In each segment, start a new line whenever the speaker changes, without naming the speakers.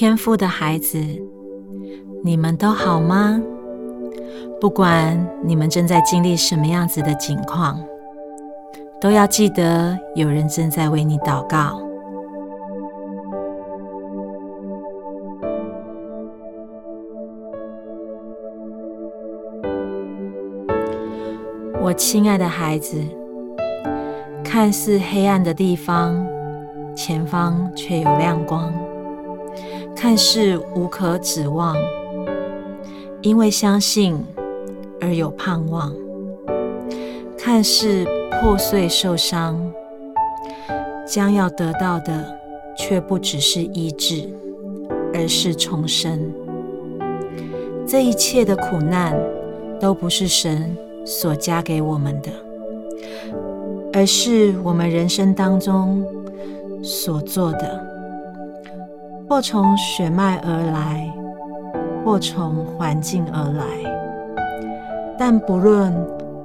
天赋的孩子，你们都好吗？不管你们正在经历什么样子的境况，都要记得有人正在为你祷告。我亲爱的孩子，看似黑暗的地方，前方却有亮光；看似无可指望，因为相信而有盼望；看似破碎受伤，将要得到的却不只是医治，而是重生。这一切的苦难都不是神。所加给我们的，而是我们人生当中所做的，或从血脉而来，或从环境而来。但不论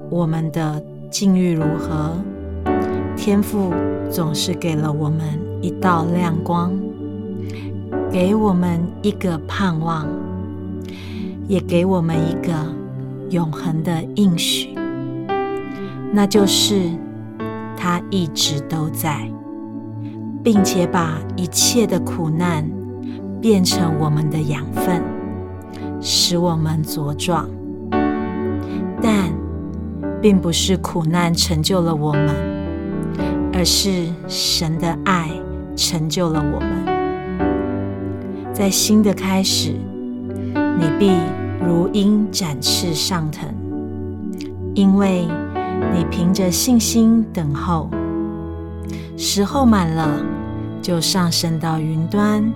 我们的境遇如何，天赋总是给了我们一道亮光，给我们一个盼望，也给我们一个。永恒的应许，那就是他一直都在，并且把一切的苦难变成我们的养分，使我们茁壮。但并不是苦难成就了我们，而是神的爱成就了我们。在新的开始，你必。如鹰展翅上腾，因为你凭着信心等候，时候满了，就上升到云端，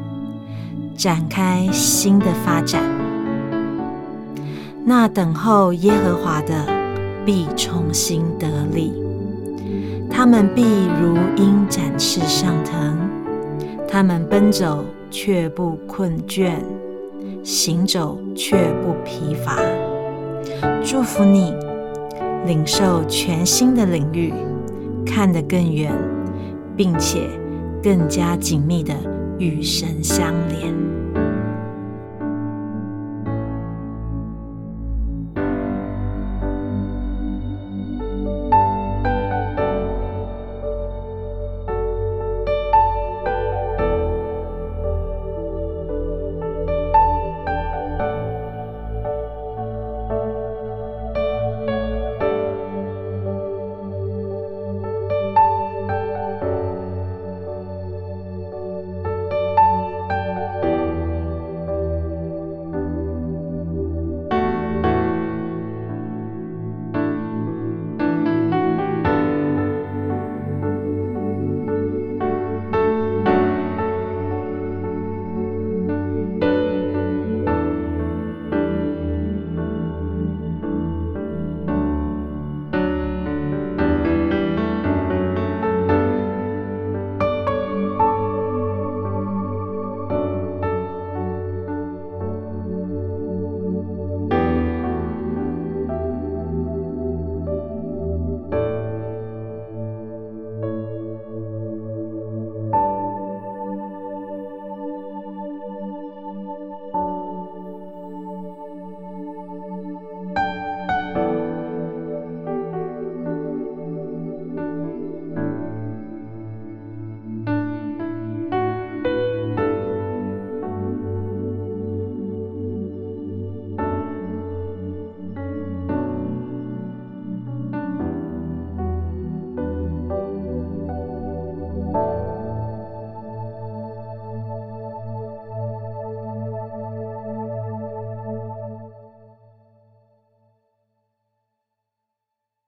展开新的发展。那等候耶和华的，必重新得力，他们必如鹰展翅上腾，他们奔走却不困倦。行走却不疲乏，祝福你领受全新的领域，看得更远，并且更加紧密的与神相连。